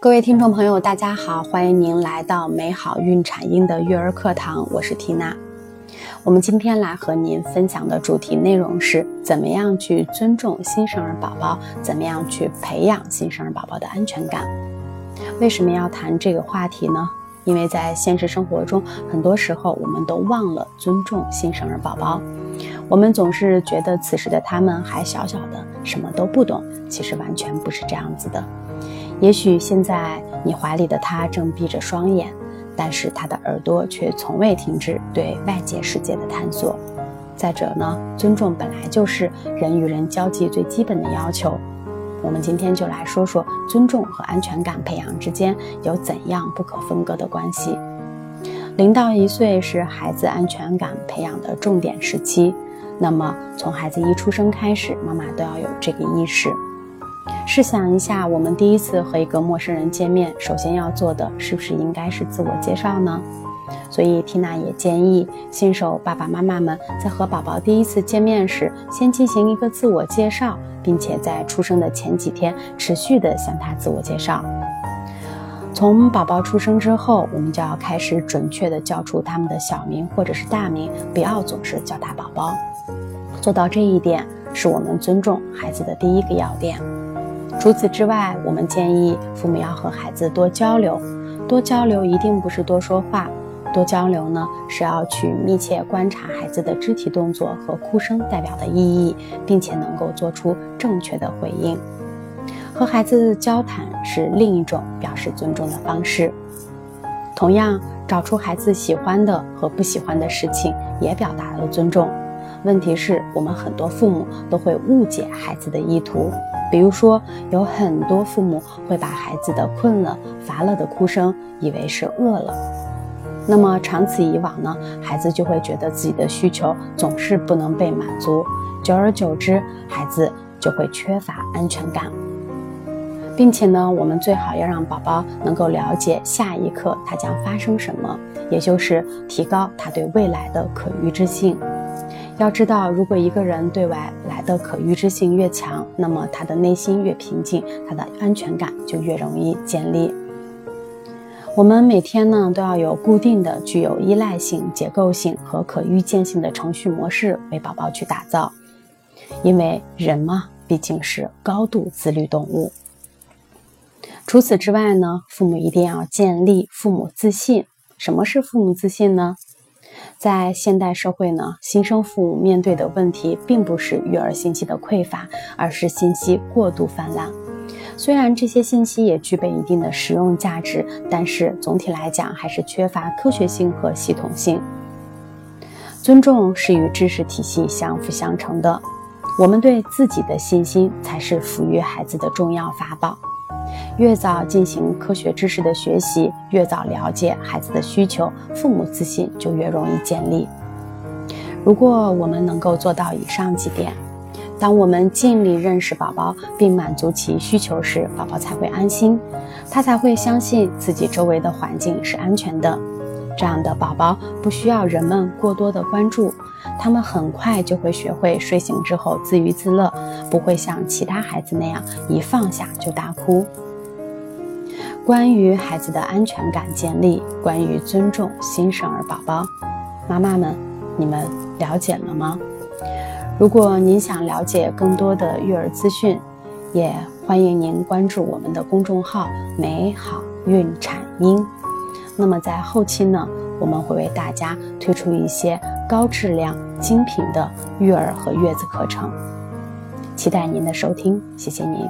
各位听众朋友，大家好，欢迎您来到美好孕产婴的育儿课堂，我是缇娜。我们今天来和您分享的主题内容是：怎么样去尊重新生儿宝宝？怎么样去培养新生儿宝宝的安全感？为什么要谈这个话题呢？因为在现实生活中，很多时候我们都忘了尊重新生儿宝宝。我们总是觉得此时的他们还小小的，什么都不懂。其实完全不是这样子的。也许现在你怀里的他正闭着双眼，但是他的耳朵却从未停止对外界世界的探索。再者呢，尊重本来就是人与人交际最基本的要求。我们今天就来说说尊重和安全感培养之间有怎样不可分割的关系。零到一岁是孩子安全感培养的重点时期，那么从孩子一出生开始，妈妈都要有这个意识。试想一下，我们第一次和一个陌生人见面，首先要做的是不是应该是自我介绍呢？所以缇娜也建议新手爸爸妈妈们在和宝宝第一次见面时，先进行一个自我介绍，并且在出生的前几天持续的向他自我介绍。从宝宝出生之后，我们就要开始准确的叫出他们的小名或者是大名，不要总是叫他宝宝。做到这一点，是我们尊重孩子的第一个要点。除此之外，我们建议父母要和孩子多交流。多交流一定不是多说话，多交流呢是要去密切观察孩子的肢体动作和哭声代表的意义，并且能够做出正确的回应。和孩子交谈是另一种表示尊重的方式。同样，找出孩子喜欢的和不喜欢的事情，也表达了尊重。问题是我们很多父母都会误解孩子的意图。比如说，有很多父母会把孩子的困了、乏了的哭声以为是饿了，那么长此以往呢，孩子就会觉得自己的需求总是不能被满足，久而久之，孩子就会缺乏安全感，并且呢，我们最好要让宝宝能够了解下一刻他将发生什么，也就是提高他对未来的可预知性。要知道，如果一个人对外来的可预知性越强，那么他的内心越平静，他的安全感就越容易建立。我们每天呢都要有固定的、具有依赖性、结构性和可预见性的程序模式为宝宝去打造，因为人嘛毕竟是高度自律动物。除此之外呢，父母一定要建立父母自信。什么是父母自信呢？在现代社会呢，新生父母面对的问题并不是育儿信息的匮乏，而是信息过度泛滥。虽然这些信息也具备一定的实用价值，但是总体来讲还是缺乏科学性和系统性。尊重是与知识体系相辅相成的，我们对自己的信心才是抚育孩子的重要法宝。越早进行科学知识的学习，越早了解孩子的需求，父母自信就越容易建立。如果我们能够做到以上几点，当我们尽力认识宝宝并满足其需求时，宝宝才会安心，他才会相信自己周围的环境是安全的。这样的宝宝不需要人们过多的关注，他们很快就会学会睡醒之后自娱自乐，不会像其他孩子那样一放下就大哭。关于孩子的安全感建立，关于尊重新生儿宝宝，妈妈们，你们了解了吗？如果您想了解更多的育儿资讯，也欢迎您关注我们的公众号“美好孕产婴”。那么在后期呢，我们会为大家推出一些高质量、精品的育儿和月子课程，期待您的收听，谢谢您。